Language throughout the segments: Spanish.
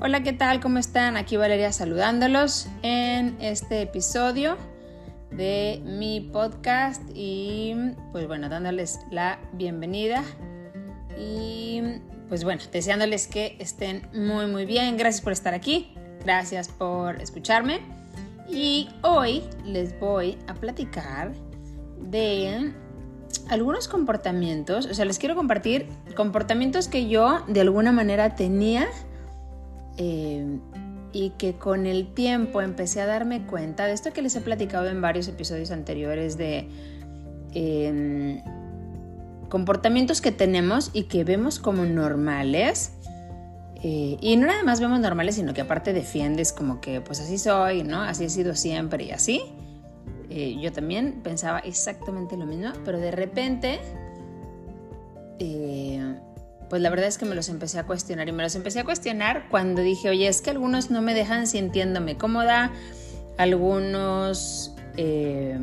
Hola, ¿qué tal? ¿Cómo están? Aquí Valeria saludándolos en este episodio de mi podcast y pues bueno, dándoles la bienvenida y pues bueno, deseándoles que estén muy muy bien. Gracias por estar aquí, gracias por escucharme y hoy les voy a platicar de algunos comportamientos, o sea, les quiero compartir comportamientos que yo de alguna manera tenía eh, y que con el tiempo empecé a darme cuenta de esto que les he platicado en varios episodios anteriores de em, comportamientos que tenemos y que vemos como normales. Eh, y no nada más vemos normales, sino que aparte defiendes como que pues así soy, ¿no? Así he sido siempre y así. Eh, yo también pensaba exactamente lo mismo, pero de repente pues la verdad es que me los empecé a cuestionar y me los empecé a cuestionar cuando dije, oye, es que algunos no me dejan sintiéndome cómoda, algunos, eh,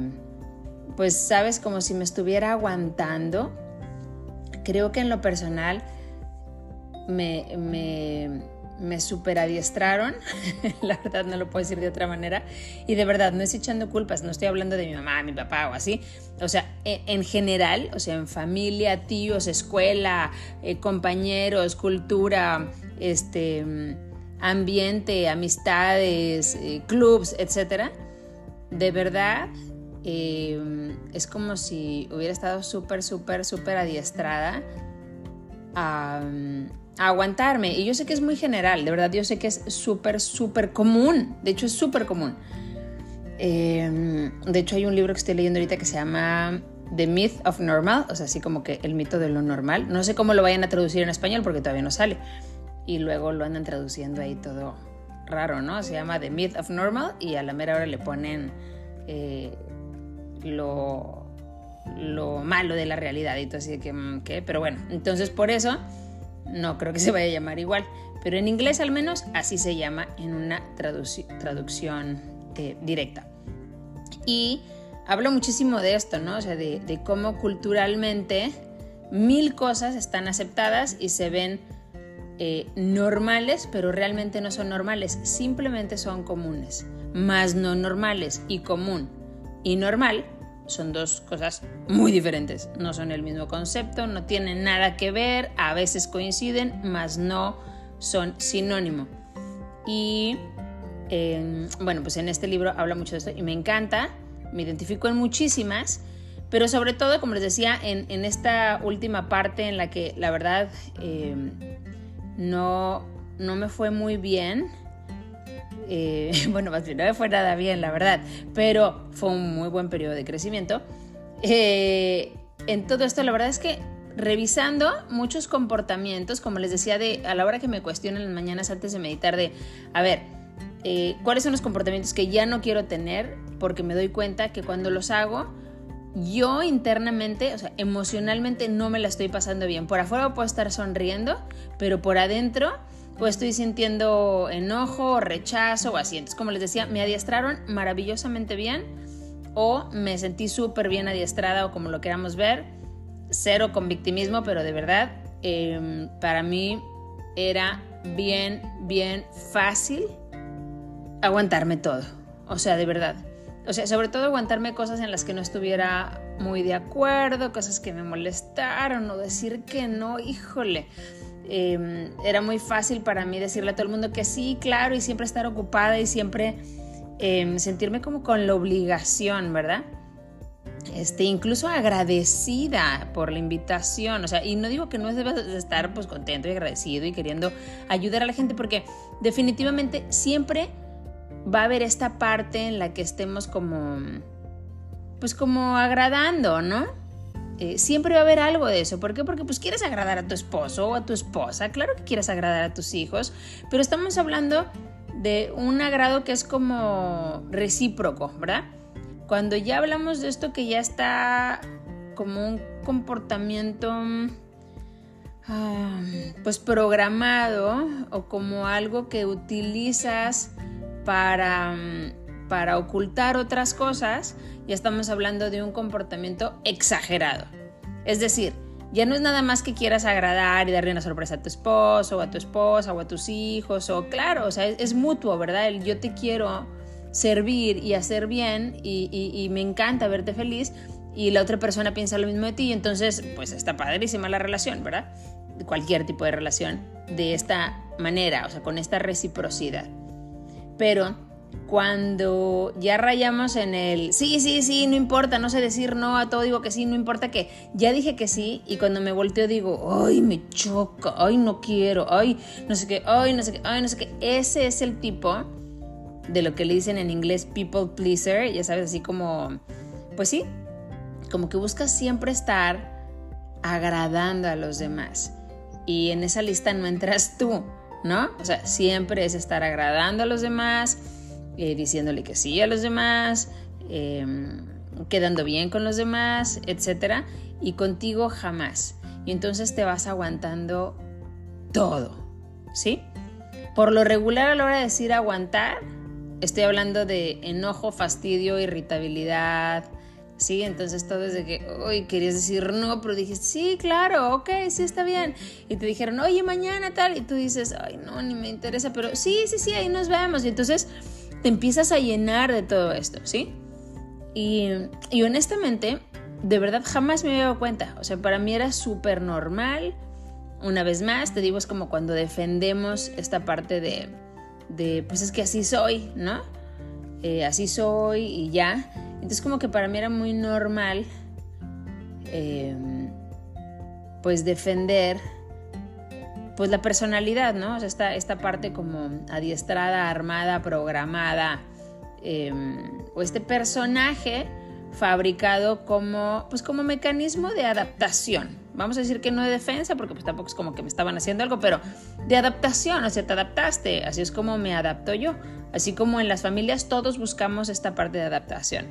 pues sabes, como si me estuviera aguantando. Creo que en lo personal me, me me superadiestraron, la verdad no lo puedo decir de otra manera, y de verdad no estoy echando culpas, no estoy hablando de mi mamá, mi papá o así, o sea, e, en, general, o sea, en familia, tíos, escuela, eh, compañeros, cultura, este, ambiente, amistades, eh, clubs, etcétera, de verdad eh, es como si hubiera estado súper, súper, súper adiestrada a aguantarme. Y yo sé que es muy general, de verdad, yo sé que es súper, súper común. De hecho, es súper común. Em, de hecho, hay un libro que estoy leyendo ahorita que se llama The Myth of Normal, o sea, así como que el mito de lo normal. No sé cómo lo vayan a traducir en español porque todavía no sale. Y luego lo andan traduciendo ahí todo raro, ¿no? Se llama The Myth of Normal y a la mera hora le ponen eh, lo, lo malo de la realidad y todo así que, mm, ¿qué? Pero bueno, entonces por eso no creo que se vaya a llamar igual, pero en inglés al menos así se llama en una traducción eh, directa. Y hablo muchísimo de esto, ¿no? O sea, de, cómo culturalmente mil cosas están aceptadas y se ven eh, normales, pero realmente no son normales, simplemente son comunes, más no normales y común y normal son dos cosas muy diferentes. No son el mismo concepto, no tienen nada que ver, a veces coinciden, mas no son sinónimo. Y em, bueno, pues en este libro habla mucho de esto y me encanta, me identifico en muchísimas, pero sobre todo, como les decía, en, esta última parte en la que la verdad em, no, no me fue muy bien eh, bueno, no me fue nada bien, la verdad, pero fue un muy buen periodo de crecimiento. Eh, en todo esto, la verdad es que revisando muchos comportamientos, como les decía, de, a la hora que me cuestionan las mañanas antes de meditar, de, a ver, eh, ¿cuáles son los comportamientos que ya no quiero tener? Porque me doy cuenta que cuando los hago, yo internamente, o sea, emocionalmente no me la estoy pasando bien. Por afuera puedo estar sonriendo, pero por adentro pues estoy sintiendo enojo, rechazo o así. Entonces, como les decía, me adiestraron maravillosamente bien o me sentí súper bien adiestrada o como lo queramos ver. Cero con victimismo, pero de verdad, em, para mí era bien, bien fácil aguantarme todo. O sea, de verdad. O sea, sobre todo aguantarme cosas en las que no estuviera muy de acuerdo, cosas que me molestaron o decir que no, híjole. Em, era muy fácil para mí decirle a todo el mundo que sí, claro, y siempre estar ocupada y siempre em, sentirme como con la obligación, ¿verdad? Este, incluso agradecida por la invitación, o sea, y no digo que no debas estar pues contento y agradecido y queriendo ayudar a la gente, porque definitivamente siempre va a haber esta parte en la que estemos como, pues como agradando, ¿no? Eh, siempre va a haber algo de eso. ¿Por qué? Porque pues quieres agradar a tu esposo o a tu esposa. Claro que quieres agradar a tus hijos, pero estamos hablando de un agrado que es como recíproco, ¿verdad? Cuando ya hablamos de esto que ya está como un comportamiento ah, pues programado o como algo que utilizas para para ocultar otras cosas, ya estamos hablando de un comportamiento exagerado. Es decir, ya no es nada más que quieras agradar y darle una sorpresa a tu esposo o a tu esposa o a tus hijos, o claro, o sea, es, mutuo, ¿verdad? Yo te quiero servir y hacer bien y, y me encanta verte feliz y la otra persona piensa lo mismo de ti y entonces pues está padrísima la relación, ¿verdad? Cualquier tipo de relación de esta manera, o sea, con esta reciprocidad. Pero cuando ya rayamos en el sí, sí, sí, no importa, no sé decir no a todo, digo que sí, no importa que ya dije que sí y cuando me volteo digo, ay, me choca, ay, no quiero, ay, no sé qué, ay, no sé qué, ay, no sé qué. Ese es el tipo de lo que le dicen en inglés people pleaser, ya sabes, así como, pues sí, como que buscas siempre estar agradando a los demás. Y en esa lista no entras tú, ¿no? O sea, siempre es estar agradando a los demás, eh, diciéndole que sí a los demás, em, quedando bien con los demás, etc. Y contigo jamás. Y entonces te vas aguantando todo, ¿sí? Por lo regular a la hora de decir aguantar, estoy hablando de enojo, fastidio, irritabilidad, ¿sí? Entonces todo es de que, uy, querías decir no, pero dijiste, sí, claro, ok, sí está bien. Y te dijeron, oye, mañana tal, y tú dices, ay, no, ni me interesa, pero sí, sí, sí, ahí nos vemos. Y entonces te empiezas a llenar de todo esto, ¿sí? Y, y honestamente, de verdad jamás me había dado cuenta. O sea, para mí era súper normal. Una vez más, te digo, es como cuando defendemos esta parte de, de pues es que así soy, ¿no? Eh, así soy y ya. Entonces como que para mí era muy normal em, pues defender pues la personalidad, ¿no? O sea, esta, esta parte como adiestrada, armada, programada, em, o este personaje fabricado como, pues como mecanismo de adaptación. Vamos a decir que no de defensa, porque pues tampoco es como que me estaban haciendo algo, pero de adaptación, o sea, te adaptaste, así es como me adapto yo. Así como en las familias todos buscamos esta parte de adaptación.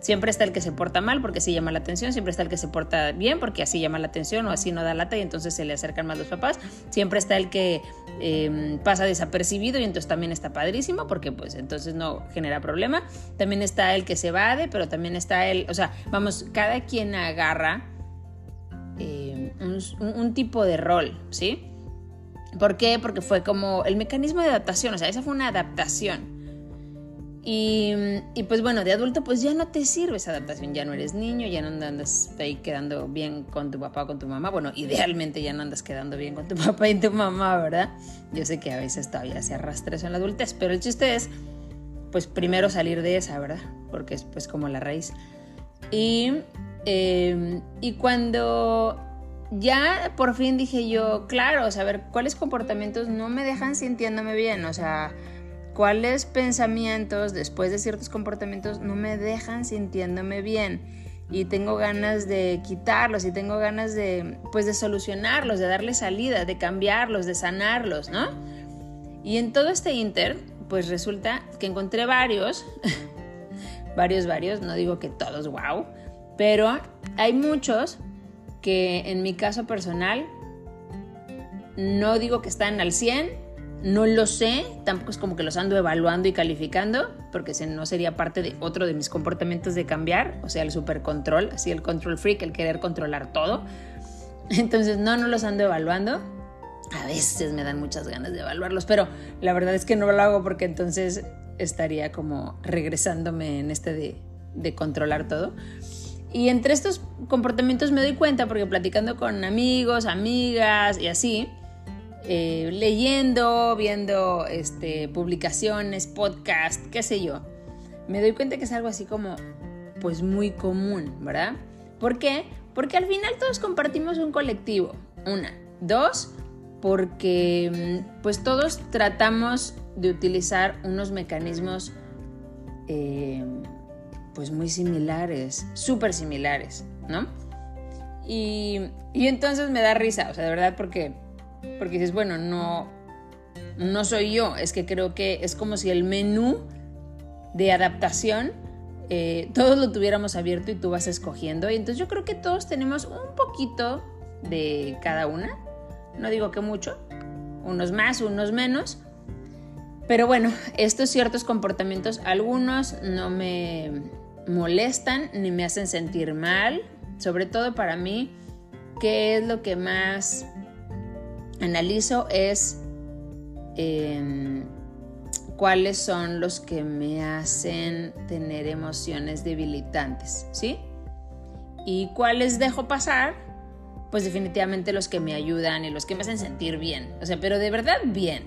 Siempre está el que se porta mal porque así llama la atención, siempre está el que se porta bien porque así llama la atención o así no da lata y entonces se le acercan más los papás, siempre está el que em, pasa desapercibido y entonces también está padrísimo porque pues entonces no genera problema, también está el que se evade, pero también está el, o sea, vamos, cada quien agarra em, un tipo de rol, ¿sí? ¿Por qué? Porque fue como el mecanismo de adaptación, o sea, esa fue una adaptación. Y, pues bueno, de adulto pues ya no te sirve esa adaptación, ya no eres niño, ya no andas ahí quedando bien con tu papá o con tu mamá. Bueno, idealmente ya no andas quedando bien con tu papá y tu mamá, ¿verdad? Yo sé que a veces todavía se arrastra eso en la adultez, pero el chiste es pues primero salir de esa, ¿verdad? Porque es pues como la raíz. Y, em, y cuando ya por fin dije yo, claro, o sea, a ver, ¿cuáles comportamientos no me dejan sintiéndome bien? O sea, ¿cuáles pensamientos después de ciertos comportamientos no me dejan sintiéndome bien? Y tengo ganas de quitarlos y tengo ganas de, pues, de solucionarlos, de darle salida, de cambiarlos, de sanarlos, ¿no? Y en todo este inter, pues resulta que encontré varios, varios, varios, no digo que todos, wow, pero hay muchos que en mi caso personal no digo que están al 100, no lo sé, tampoco es como que los ando evaluando y calificando, porque no sería parte de otro de mis comportamientos de cambiar, o sea, el super control, así el control freak, el querer controlar todo. Entonces, no, no los ando evaluando. A veces me dan muchas ganas de evaluarlos, pero la verdad es que no lo hago porque entonces estaría como regresándome en este de, de controlar todo. Y entre estos comportamientos me doy cuenta porque platicando con amigos, amigas y así, eh, leyendo, viendo este, publicaciones, podcast, qué sé yo, me doy cuenta que es algo así como, pues muy común, ¿verdad? ¿Por qué? Porque al final todos compartimos un colectivo, una. Dos, porque mm, pues todos tratamos de utilizar unos mecanismos eh, pues muy similares, súper similares, ¿no? Y, y, entonces me da risa, o sea, de verdad, porque, porque dices, bueno, no, no soy yo, es que creo que es como si el menú de adaptación eh, todos lo tuviéramos abierto y tú vas escogiendo. Y entonces yo creo que todos tenemos un poquito de cada una, no digo que mucho, unos más, unos menos. Pero bueno, estos ciertos comportamientos, algunos no me, molestan ni me hacen sentir mal. Sobre todo para mí, ¿qué es lo que más analizo? Es em, cuáles son los que me hacen tener emociones debilitantes, ¿sí? Y cuáles dejo pasar, pues definitivamente los que me ayudan y los que me hacen sentir bien. O sea, pero de verdad bien.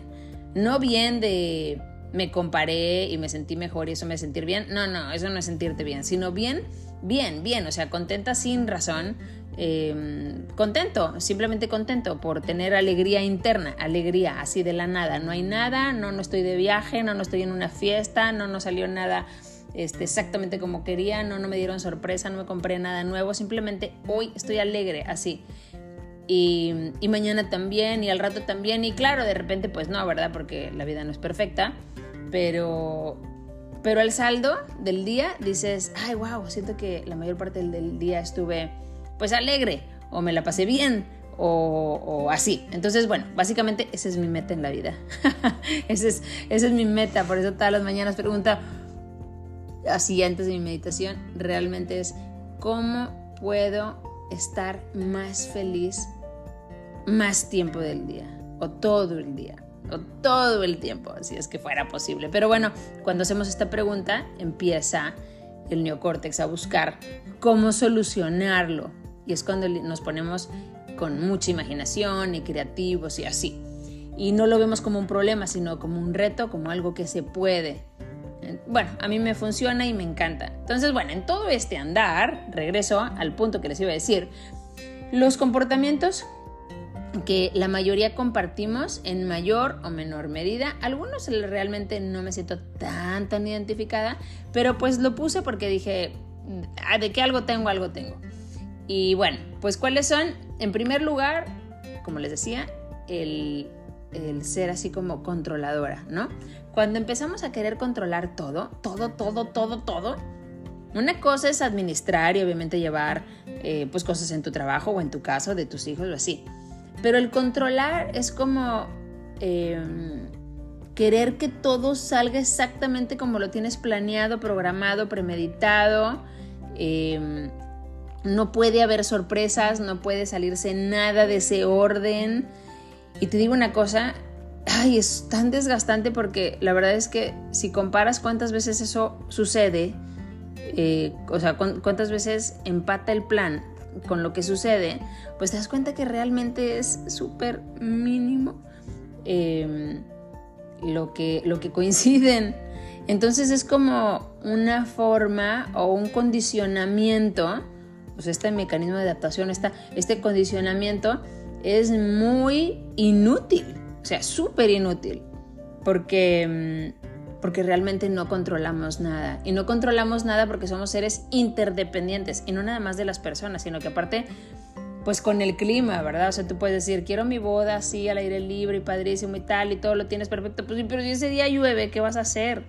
No bien de me comparé y me sentí mejor y eso me sentir bien. No, no, eso no es sentirte bien, sino bien, bien, bien. O sea, contenta sin razón, Em, contento, simplemente contento por tener alegría interna, alegría así de la nada. No hay nada, no, no estoy de viaje, no, no estoy en una fiesta, no, no salió nada este, exactamente como quería, no, no me dieron sorpresa, no me compré nada nuevo, simplemente hoy estoy alegre, así. Y, y mañana también, y al rato también, y claro, de repente pues no, ¿verdad? Porque la vida no es perfecta, pero pero el saldo del día dices, ay, wow, siento que la mayor parte del día estuve pues alegre o me la pasé bien o, así. Entonces, bueno, básicamente esa es mi meta en la vida. esa, es, es mi meta, por eso todas las mañanas pregunta, así antes de mi meditación, realmente es cómo puedo estar más feliz más tiempo del día o todo el día o todo el tiempo, si es que fuera posible. Pero bueno, cuando hacemos esta pregunta, empieza el neocórtex a buscar cómo solucionarlo y es cuando nos ponemos con mucha imaginación y creativos y así. Y no lo vemos como un problema, sino como un reto, como algo que se puede. Bueno, a mí me funciona y me encanta. Entonces, bueno, en todo este andar, regreso al punto que les iba a decir, los comportamientos que la mayoría compartimos en mayor o menor medida. Algunos realmente no me siento tan tan identificada, pero pues lo puse porque dije, ah, de que algo tengo, algo tengo. Y bueno, pues cuáles son, en primer lugar, como les decía, el, ser así como controladora, ¿no? Cuando empezamos a querer controlar todo, todo, todo, todo, todo, una cosa es administrar y obviamente llevar eh, pues cosas en tu trabajo o en tu caso de tus hijos o así. Pero el controlar es como em, querer que todo salga exactamente como lo tienes planeado, programado, premeditado. Eh, no puede haber sorpresas, no puede salirse nada de ese orden. Y te digo una cosa, ay, es tan desgastante porque la verdad es que si comparas cuántas veces eso sucede, eh, o sea, cuántas veces empata el plan con lo que sucede, pues te das cuenta que realmente es súper mínimo em, lo, que, lo que coinciden. Entonces es como una forma o un condicionamiento pues este mecanismo de adaptación, este condicionamiento es muy inútil, o sea, súper inútil, porque, mm, porque realmente no controlamos nada. Y no controlamos nada porque somos seres interdependientes, y no nada más de las personas, sino que aparte, pues con el clima, ¿verdad? O sea, tú puedes decir, quiero mi boda así, al aire libre y padrísimo y tal, y todo lo tienes perfecto, pues pero si ese día llueve, ¿qué vas a hacer?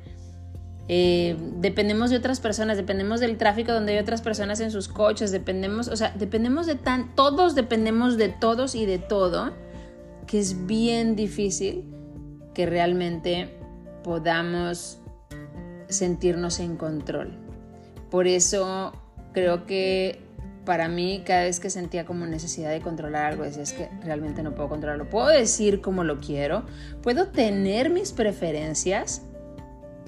Eh, dependemos de otras personas, dependemos del tráfico donde hay otras personas en sus coches, dependemos, o sea, dependemos de tan, todos dependemos de todos y de todo, que es bien difícil que realmente podamos sentirnos en control. Por eso creo que para mí cada vez que sentía como necesidad de controlar algo, decía es que realmente no puedo controlarlo. Puedo decir como lo quiero, puedo tener mis preferencias,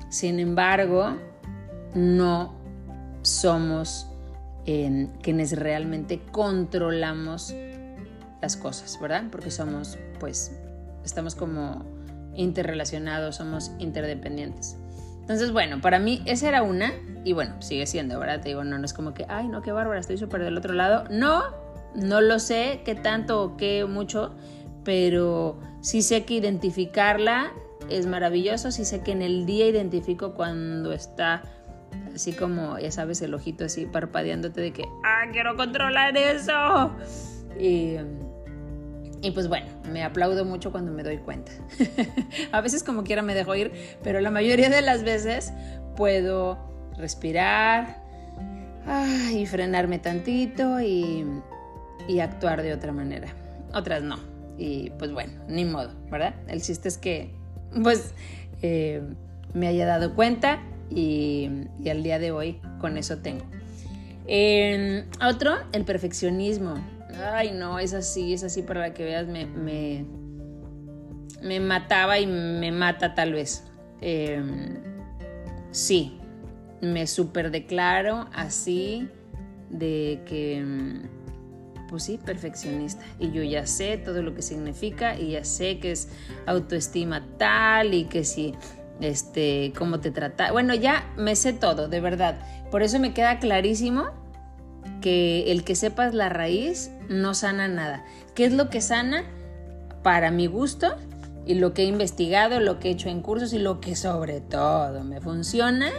sin embargo, no somos quienes realmente controlamos las cosas, ¿verdad? Porque somos, pues, estamos como interrelacionados, somos interdependientes. Entonces, bueno, para mí esa era una, y bueno, sigue siendo, ¿verdad? Te digo, no, no es como que, ay, no, qué bárbara, estoy súper del otro lado. No, no lo sé, qué tanto o qué mucho, pero sí sé que identificarla es maravilloso. Sí sé que en el día identifico cuando está así como, ya sabes, el ojito así parpadeándote de que, ah, quiero controlar eso. Y, y pues bueno, me aplaudo mucho cuando me doy cuenta. a veces como quiera me dejo ir, pero la mayoría de las veces puedo respirar y frenarme tantito y, y actuar de otra manera. Otras no. Y pues bueno, ni modo, ¿verdad? El chiste es que pues eh, me haya dado cuenta y, al día de hoy con eso tengo. otro, el perfeccionismo. ay no, es así, es así para que veas, me, me, me mataba y me mata tal vez. Em, sí, me super declaro así de que, pues sí, perfeccionista. Y yo ya sé todo lo que significa y ya sé que es autoestima tal y que si, este, cómo te trata. Bueno, ya me sé todo, de verdad. Por eso me queda clarísimo que el que sepas la raíz no sana nada. ¿Qué es lo que sana? Para mi gusto y lo que he investigado, lo que he hecho en cursos y lo que sobre todo me funciona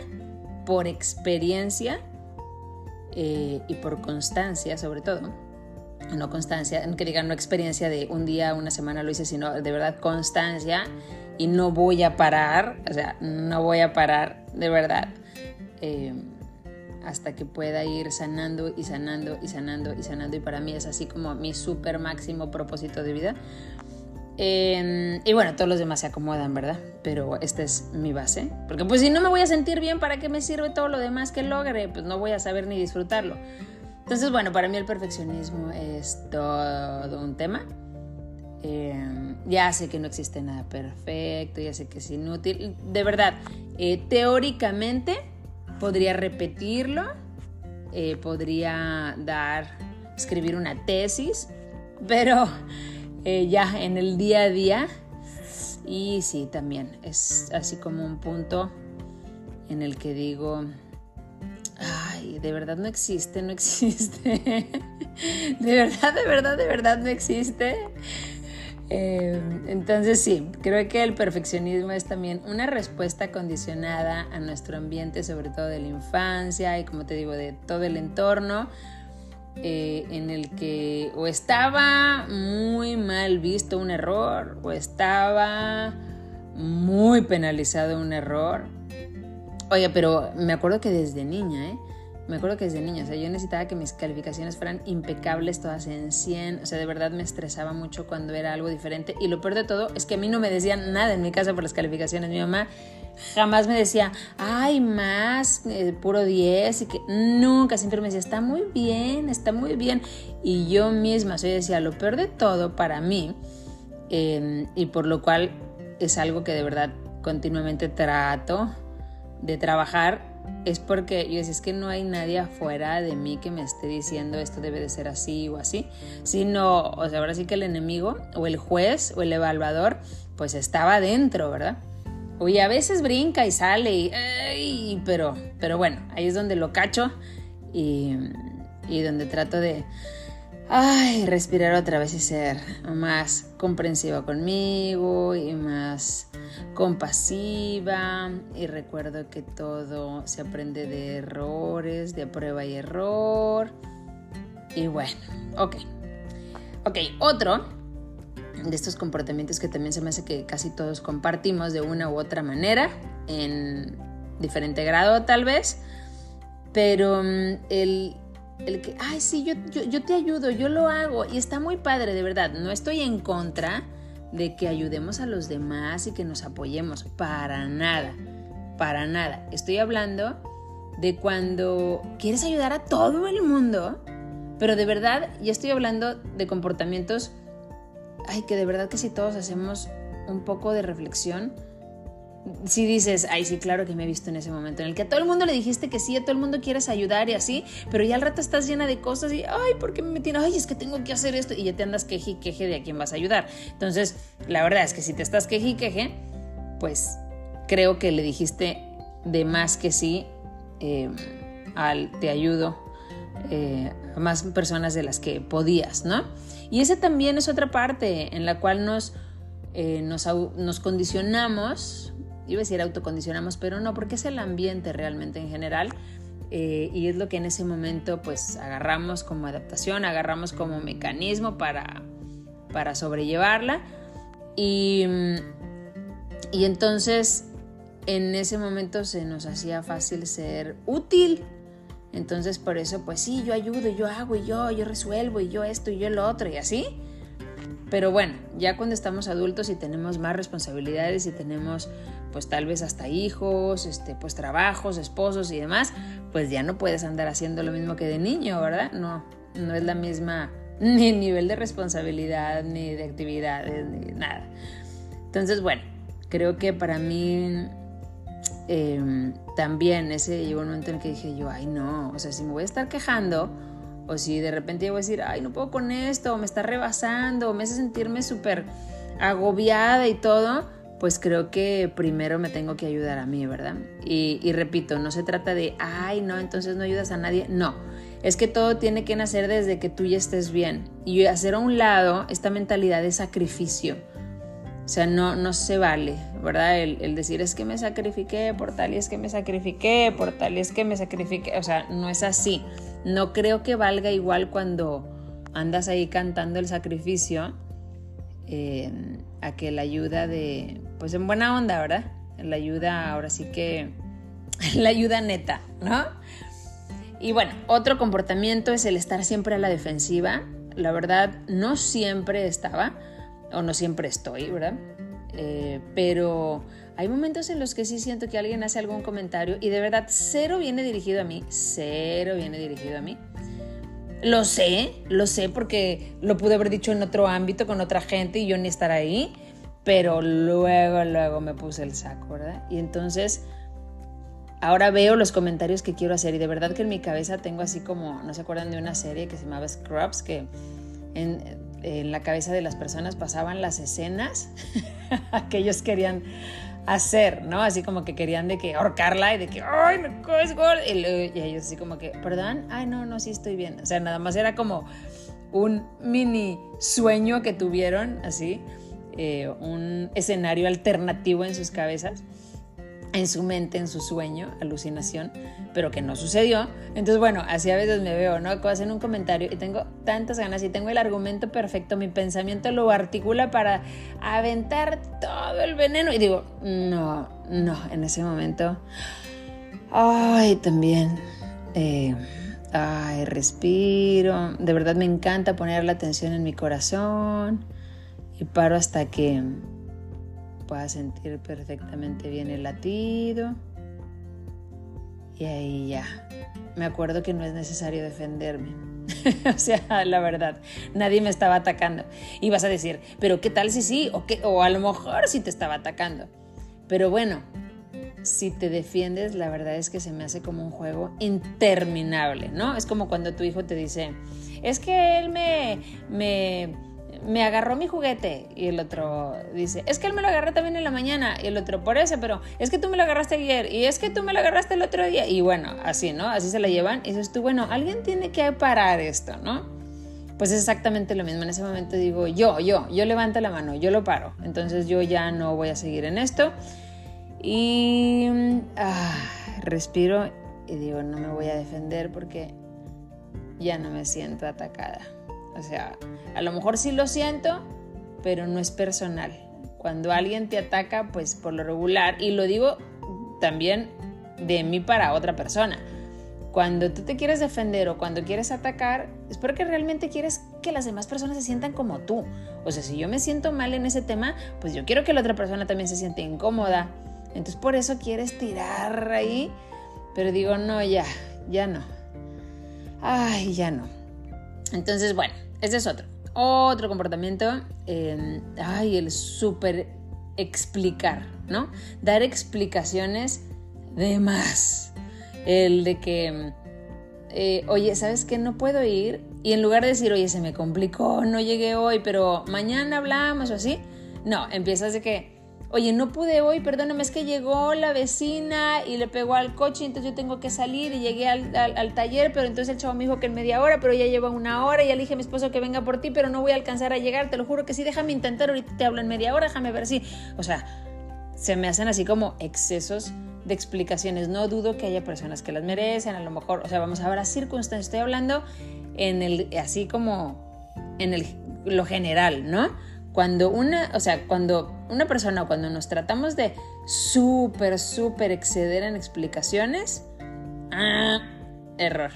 por experiencia eh, y por constancia sobre todo. No constancia, que digan no experiencia de un día, una semana lo hice, sino de verdad constancia y no voy a parar, o sea, no voy a parar de verdad. Eh, hasta que pueda ir sanando y sanando y sanando y sanando. Y para mí es así como mi súper máximo propósito de vida. Em, y bueno, todos los demás se acomodan, ¿verdad? Pero esta es mi base. Porque pues si no me voy a sentir bien, ¿para qué me sirve todo lo demás que logre? Pues no voy a saber ni disfrutarlo. Entonces, bueno, para mí el perfeccionismo es todo un tema. Em, ya sé que no existe nada perfecto, ya sé que es inútil. De verdad, eh, teóricamente podría repetirlo, eh, podría dar, escribir una tesis, pero eh, ya en el día a día. Y sí, también es así como un punto en el que digo, de verdad no existe, no existe. de verdad, de verdad, de verdad no existe. Eh, entonces sí, creo que el perfeccionismo es también una respuesta condicionada a nuestro ambiente, sobre todo de la infancia y como te digo, de todo el entorno eh, en el que o estaba muy mal visto un error o estaba muy penalizado un error. Oye, pero me acuerdo que desde niña, ¿eh? Me acuerdo que desde niña, o yo necesitaba que mis calificaciones fueran impecables, todas en 100, o sea, de verdad me estresaba mucho cuando era algo diferente. Y lo peor de todo es que a mí no me decían nada en mi casa por las calificaciones. Mi mamá jamás me decía, ay, más, eh, puro 10, y que nunca, siempre me decía, está muy bien, está muy bien. Y yo misma, o sea, decía, lo peor de todo para mí, em, y por lo cual es algo que de verdad continuamente trato de trabajar, es porque yo decía, es que no hay nadie afuera de mí que me esté diciendo esto debe de ser así o así, sino, o sea, ahora sí que el enemigo o el juez o el evaluador, pues estaba dentro, ¿verdad? Oye, a veces brinca y sale, y, pero, pero bueno, ahí es donde lo cacho y, y donde trato de ay, respirar otra vez y ser más comprensiva conmigo y más compasiva. Y recuerdo que todo se aprende de errores, de prueba y error. Y bueno, ok. Ok, otro de estos comportamientos que también se me hace que casi todos compartimos de una u otra manera, en diferente grado tal vez, pero mm, el, el que, ay, sí, yo, yo, yo te ayudo, yo lo hago, y está muy padre, de verdad, no estoy en contra de que ayudemos a los demás y que nos apoyemos, para nada, para nada. Estoy hablando de cuando quieres ayudar a todo el mundo, pero de verdad ya estoy hablando de comportamientos ay, que de verdad que si todos hacemos un poco de reflexión, si dices, ay, sí, claro que me he visto en ese momento en el que a todo el mundo le dijiste que sí, a todo el mundo quieres ayudar y así, pero ya al rato estás llena de cosas y, ay, ¿por qué me metí? Ay, es que tengo que hacer esto y ya te andas queje y queje de a quién vas a ayudar. Entonces, la verdad es que si te estás queje y queje, pues creo que le dijiste de más que sí eh, al te ayudo eh, a más personas de las que podías, ¿no? Y esa también es otra parte en la cual nos, eh, nos, condicionamos, iba a decir autocondicionamos, pero no, porque es el ambiente realmente en general. Eh, y es lo que en ese momento pues agarramos como adaptación, agarramos como mecanismo para, para sobrellevarla. Y, y entonces en ese momento se nos hacía fácil ser útil entonces por eso, pues sí, yo ayudo, yo hago, y yo, yo resuelvo, y yo esto, y yo lo otro, y así. Pero bueno, ya cuando estamos adultos y tenemos más responsabilidades y tenemos pues tal vez hasta hijos, este, pues trabajos, esposos y demás, pues ya no puedes andar haciendo lo mismo que de niño, ¿verdad? No, no es la misma ni nivel de responsabilidad, ni de actividades, ni nada. Entonces, bueno, creo que para mí em, también ese llegó un momento en el que dije yo, ay no, o sea, si me voy a estar quejando, o si de repente voy a decir, ay, no puedo con esto, o me está rebasando, o me hace sentirme súper agobiada y todo, pues creo que primero me tengo que ayudar a mí, ¿verdad? Y, repito, no se trata de, ay, no, entonces no ayudas a nadie, no, es que todo tiene que nacer desde que tú ya estés bien y hacer a un lado esta mentalidad de sacrificio. O sea, no, no se vale, ¿verdad? El, el, decir es que me sacrifiqué por tal y es que me sacrifiqué por tal y es que me sacrifiqué. O sea, no es así. No creo que valga igual cuando andas ahí cantando el sacrificio eh, a que la ayuda de, pues en buena onda, ¿verdad? La ayuda, ahora sí que, la ayuda neta, ¿no? Y bueno, otro comportamiento es el estar siempre a la defensiva. La verdad, no siempre estaba, o no siempre estoy, ¿verdad? Eh, pero hay momentos en los que sí siento que alguien hace algún comentario y de verdad cero viene dirigido a mí, cero viene dirigido a mí. Lo sé, lo sé porque lo pude haber dicho en otro ámbito con otra gente y yo ni estar ahí, pero luego, luego me puse el saco, ¿verdad? Y entonces ahora veo los comentarios que quiero hacer y de verdad que en mi cabeza tengo así como, ¿no se acuerdan de una serie que se llamaba Scrubs? Que en, en la cabeza de las personas pasaban las escenas que ellos querían hacer, ¿no? Así como que querían de que ahorcarla y de que, ¡ay, me coges gordo! Y, y, ellos así como que, ¿perdón? Ay, no, no, sí estoy bien. O sea, nada más era como un mini sueño que tuvieron, así, eh, un escenario alternativo en sus cabezas en su mente, en su sueño, alucinación, pero que no sucedió. Entonces, bueno, así a veces me veo, ¿no? Hacen un comentario y tengo tantas ganas y tengo el argumento perfecto, mi pensamiento lo articula para aventar todo el veneno y digo, no, no, en ese momento, ay, también, eh, ay, respiro, de verdad me encanta poner la atención en mi corazón y paro hasta que pueda sentir perfectamente bien el latido. Y ahí ya. Me acuerdo que no es necesario defenderme. o sea, la verdad, nadie me estaba atacando. Y vas a decir, pero ¿qué tal si sí? O, qué? o a lo mejor sí te estaba atacando. Pero bueno, si te defiendes, la verdad es que se me hace como un juego interminable, ¿no? Es como cuando tu hijo te dice, es que él me, me me agarró mi juguete. Y el otro dice, es que él me lo agarró también en la mañana. Y el otro, por eso, pero es que tú me lo agarraste ayer. Y es que tú me lo agarraste el otro día. Y bueno, así, ¿no? Así se la llevan. Y dices tú, bueno, alguien tiene que parar esto, ¿no? Pues es exactamente lo mismo. En ese momento digo, yo, yo, yo levanto la mano, yo lo paro. Entonces yo ya no voy a seguir en esto. Y ah, respiro y digo, no me voy a defender porque ya no me siento atacada. O sea, a lo mejor sí lo siento, pero no es personal. Cuando alguien te ataca, pues por lo regular, y lo digo también de mí para otra persona, cuando tú te quieres defender o cuando quieres atacar, es porque realmente quieres que las demás personas se sientan como tú. O sea, si yo me siento mal en ese tema, pues yo quiero que la otra persona también se sienta incómoda. Entonces por eso quieres tirar ahí, pero digo, no, ya, ya no. Ay, ya no. Entonces, bueno, ese es otro. Otro comportamiento, em, ay, el súper explicar, ¿no? Dar explicaciones de más. El de que, eh, oye, ¿sabes qué? No puedo ir. Y en lugar de decir, oye, se me complicó, no llegué hoy, pero mañana hablamos o así, no, empiezas de que, oye, no pude hoy, perdóname, es que llegó la vecina y le pegó al coche, entonces yo tengo que salir y llegué al, taller, pero entonces el chavo me dijo que en media hora, pero ya lleva una hora y ya le dije a mi esposo que venga por ti, pero no voy a alcanzar a llegar, te lo juro que sí, déjame intentar, ahorita te hablo en media hora, déjame ver si, o sea, se me hacen así como excesos de explicaciones. No dudo que haya personas que las merecen, a lo mejor, o sea, vamos a ver a circunstancias, estoy hablando en el, así como en el, lo general, ¿no? Cuando una, o sea, cuando una persona cuando nos tratamos de súper, súper exceder en explicaciones, ah, error.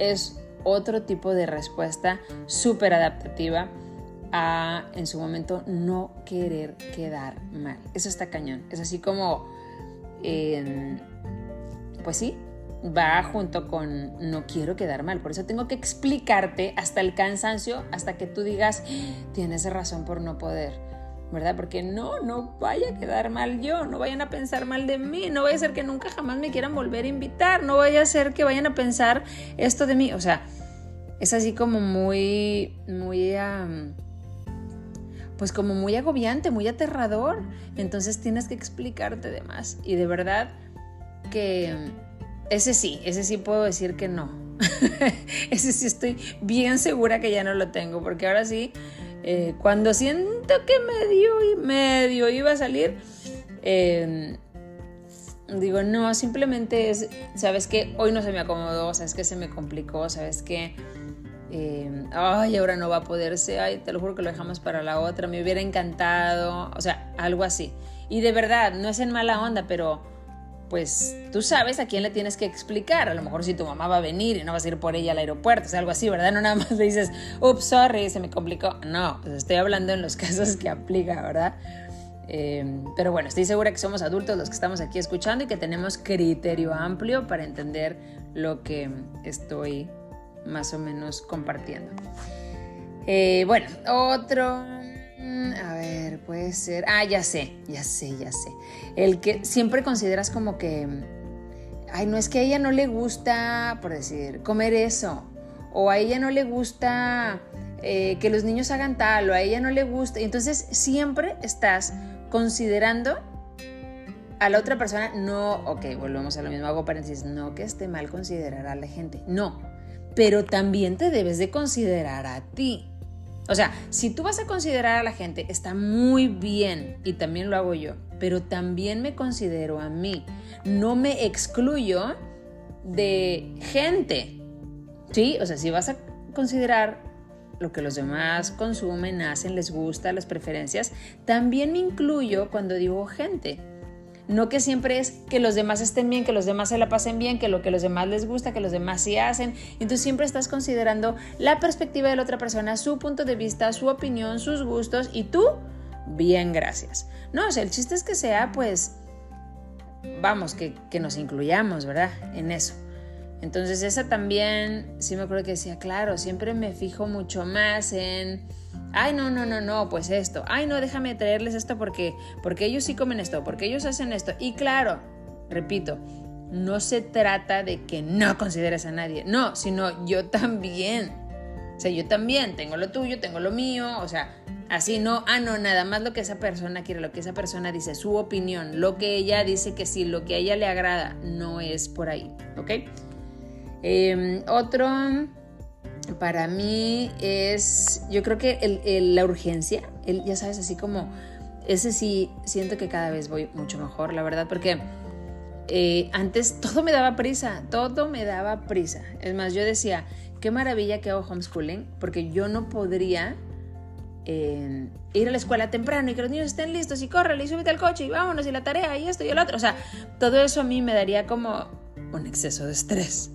Es otro tipo de respuesta súper adaptativa a en su momento no querer quedar mal. Eso está cañón. Es así como, pues sí, va junto con no quiero quedar mal. Por eso tengo que explicarte hasta el cansancio, hasta que tú digas, tienes razón por no poder. ¿Verdad? Porque no, no vaya a quedar mal yo, no vayan a pensar mal de mí, no vaya a ser que nunca jamás me quieran volver a invitar, no vaya a ser que vayan a pensar esto de mí. O sea, es así como muy, muy, pues como muy agobiante, muy aterrador. Entonces tienes que explicarte de más. Y de verdad que ese sí, ese sí puedo decir que no. ese sí estoy bien segura que ya no lo tengo, porque ahora sí, eh, cuando siento que medio y medio iba a salir, em, digo, no, simplemente es, sabes que hoy no se me acomodó, sabes que se me complicó, sabes que eh, ay, ahora no va a poderse, ay, te lo juro que lo dejamos para la otra, me hubiera encantado, o sea, algo así. Y de verdad, no es en mala onda, pero pues tú sabes a quién le tienes que explicar. A lo mejor si tu mamá va a venir y no vas a ir por ella al aeropuerto, o sea, algo así, ¿verdad? No nada más le dices, ups, sorry, se me complicó. No, pues estoy hablando en los casos que aplica, ¿verdad? Eh, pero bueno, estoy segura que somos adultos los que estamos aquí escuchando y que tenemos criterio amplio para entender lo que estoy más o menos compartiendo. Eh, bueno, otro... Mm, a ver, puede ser... Ah, ya sé, ya sé, ya sé. El que siempre consideras como que... Ay, no es que a ella no le gusta, por decir, comer eso. O a ella no le gusta eh, que los niños hagan tal. O a ella no le gusta. Entonces siempre estás considerando a la otra persona. No, ok, volvemos a lo mismo. Hago paréntesis. No que esté mal considerar a la gente. No pero también te debes de considerar a ti. O sea, si tú vas a considerar a la gente, está muy bien y también lo hago yo, pero también me considero a mí. No me excluyo de gente. ¿Sí? O sea, si vas a considerar lo que los demás consumen, hacen, les gusta, las preferencias, también me incluyo cuando digo gente. No que siempre es que los demás estén bien, que los demás se la pasen bien, que lo que los demás les gusta, que los demás sí hacen. Entonces siempre estás considerando la perspectiva de la otra persona, su punto de vista, su opinión, sus gustos y tú, bien, gracias. No, o sea, el chiste es que sea pues, vamos, que, que nos incluyamos, ¿verdad? En eso. Entonces esa también, sí me acuerdo que decía, claro, siempre me fijo mucho más en Ay, no, no, no, no, pues esto. Ay, no, déjame traerles esto porque, porque ellos sí comen esto, porque ellos hacen esto. Y claro, repito, no se trata de que no consideres a nadie, no, sino yo también. O sea, yo también tengo lo tuyo, tengo lo mío, o sea, así no, ah, no, nada más lo que esa persona quiere, lo que esa persona dice, su opinión, lo que ella dice que sí, lo que a ella le agrada, no es por ahí, ¿ok? Em, otro para mí es, yo creo que la urgencia, ya sabes, así como, ese sí, siento que cada vez voy mucho mejor, la verdad, porque eh, antes todo me daba prisa, todo me daba prisa. Es más, yo decía, qué maravilla que hago homeschooling, porque yo no podría eh, ir a la escuela temprano y que los niños estén listos y córrele y súbete al coche y vámonos y la tarea y esto y el otro. O sea, todo eso a mí me daría como un exceso de estrés.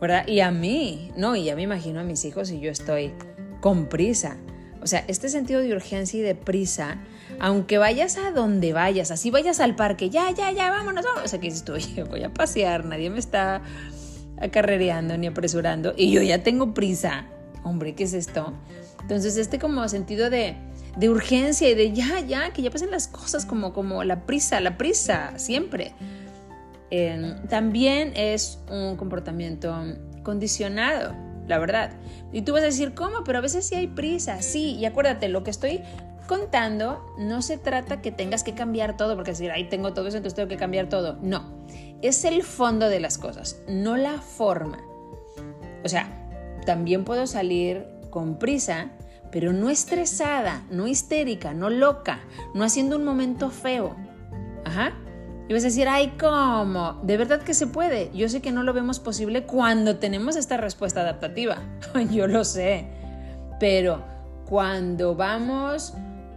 ¿Verdad? Y a mí, no, y ya me imagino a mis hijos y yo estoy con prisa. O sea, este sentido de urgencia y de prisa, aunque vayas a donde vayas, así vayas al parque, ya, ya, ya, vámonos, vámonos. O sea, que estoy, voy a pasear, nadie me está acarrereando ni apresurando y yo ya tengo prisa. Hombre, ¿qué es esto? Entonces, este como sentido de, de urgencia y de ya, ya, que ya pasen las cosas como, como la prisa, la prisa, siempre también es un comportamiento condicionado, la verdad. Y tú vas a decir, ¿cómo? Pero a veces sí hay prisa, sí. Y acuérdate, lo que estoy contando no se trata que tengas que cambiar todo, porque decir, ahí tengo todo eso, entonces tengo que cambiar todo. No, es el fondo de las cosas, no la forma. O sea, también puedo salir con prisa, pero no estresada, no histérica, no loca, no haciendo un momento feo. Ajá. Y vas a decir, ay, ¿cómo? De verdad que se puede. Yo sé que no lo vemos posible cuando tenemos esta respuesta adaptativa. Yo lo sé. Pero cuando vamos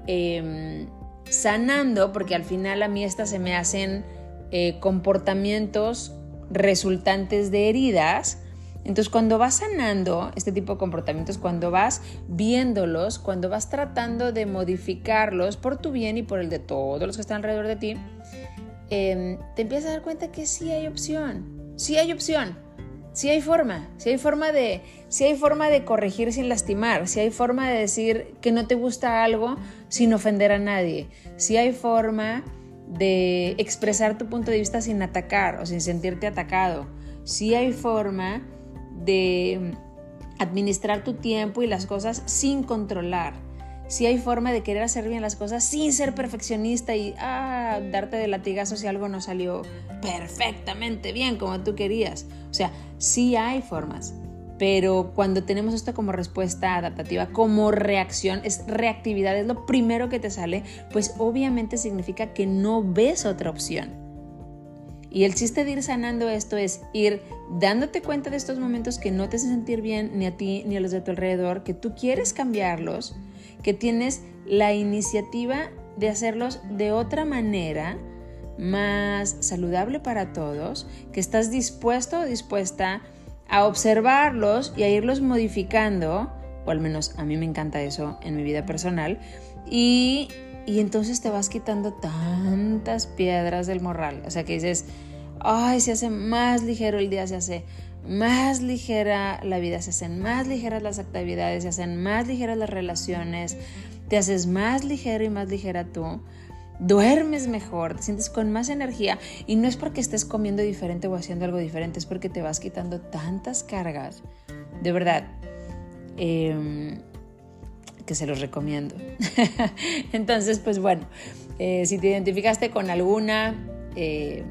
em, sanando, porque al final a mí estas se me hacen eh, comportamientos resultantes de heridas, entonces, cuando vas sanando este tipo de comportamientos, cuando vas viéndolos, cuando vas tratando de modificarlos por tu bien y por el de todos los que están alrededor de ti, Em, te empiezas a dar cuenta que sí hay opción. Sí hay opción. Sí hay forma. Sí hay forma de, sí hay forma de corregir sin lastimar. Sí hay forma de decir que no te gusta algo sin ofender a nadie. Sí hay forma de expresar tu punto de vista sin atacar o sin sentirte atacado. Sí hay forma de administrar tu tiempo y las cosas sin controlar si hay forma de querer hacer bien las cosas sin ser perfeccionista y ah, darte de latigazo si algo no salió perfectamente bien como tú querías. O sea, sí hay formas. Pero cuando tenemos esto como respuesta adaptativa, como reacción, es reactividad, es lo primero que te sale, pues obviamente significa que no ves otra opción. Y el chiste de ir sanando esto es ir dándote cuenta de estos momentos que no te hacen sentir bien ni a ti ni a los de tu alrededor, que tú quieres cambiarlos, que tienes la iniciativa de hacerlos de otra manera, más saludable para todos, que estás dispuesto o dispuesta a observarlos y a irlos modificando, o al menos a mí me encanta eso en mi vida personal, y, y entonces te vas quitando tantas piedras del morral, o sea que dices, ay, se hace más ligero el día, se hace más ligera la vida, se hacen más ligeras las actividades, se hacen más ligeras las relaciones, te haces más ligero y más ligera tú, duermes mejor, te sientes con más energía y no es porque estés comiendo diferente o haciendo algo diferente, es porque te vas quitando tantas cargas, de verdad, em, que se los recomiendo. Entonces, pues bueno, eh, si te identificaste con alguna... Eh,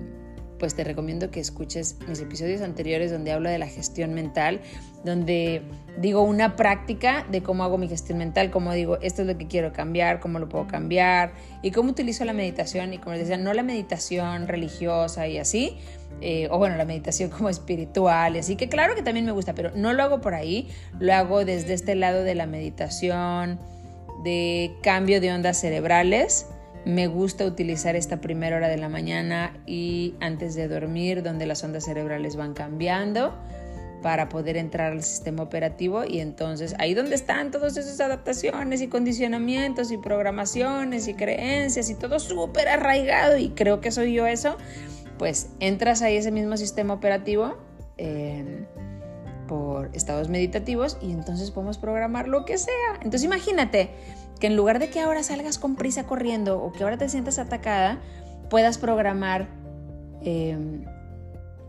pues te recomiendo que escuches mis episodios anteriores donde hablo de la gestión mental, donde digo una práctica de cómo hago mi gestión mental, cómo digo, esto es lo que quiero cambiar, cómo lo puedo cambiar y cómo utilizo la meditación y como les decía, no la meditación religiosa y así, eh, o bueno, la meditación como espiritual y así, que claro que también me gusta, pero no lo hago por ahí, lo hago desde este lado de la meditación, de cambio de ondas cerebrales me gusta utilizar esta primera hora de la mañana y antes de dormir, donde las ondas cerebrales van cambiando para poder entrar al sistema operativo y entonces ahí donde están todas esas adaptaciones y condicionamientos y programaciones y creencias y todo súper arraigado y creo que soy yo eso, pues entras ahí ese mismo sistema operativo eh, por estados meditativos y entonces podemos programar lo que sea. Entonces imagínate, que en lugar de que ahora salgas con prisa corriendo o que ahora te sientas atacada, puedas programar em,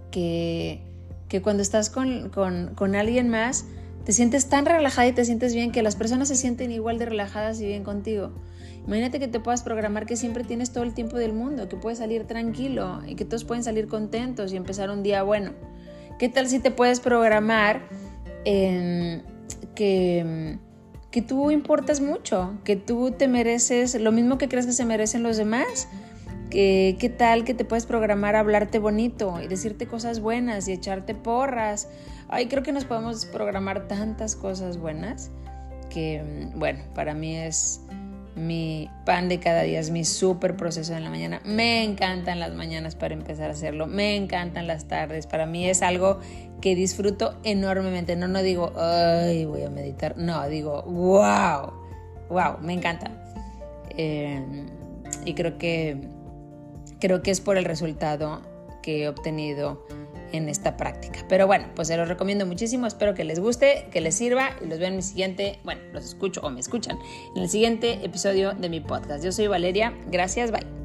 que, que, cuando estás con, con, alguien más, te sientes tan relajada y te sientes bien que las personas se sienten igual de relajadas y bien contigo. Imagínate que te puedas programar que siempre tienes todo el tiempo del mundo, que puedes salir tranquilo y que todos pueden salir contentos y empezar un día bueno. ¿Qué tal si te puedes programar en que que tú importas mucho, que tú te mereces lo mismo que crees que se merecen los demás. Que, ¿Qué tal que te puedes programar a hablarte bonito y decirte cosas buenas y echarte porras? Ay, creo que nos podemos programar tantas cosas buenas que, mm, bueno, para mí es mi pan de cada día, es mi súper proceso en la mañana. Me encantan las mañanas para empezar a hacerlo, me encantan las tardes. Para mí es algo que disfruto enormemente. No, no digo, ay, voy a meditar. No, digo, wow, wow, me encanta. Em, y creo que, creo que es por el resultado que he obtenido en esta práctica. Pero bueno, pues se los recomiendo muchísimo, espero que les guste, que les sirva y los vean en mi siguiente, bueno, los escucho o me escuchan en el siguiente episodio de mi podcast. Yo soy Valeria, gracias, bye.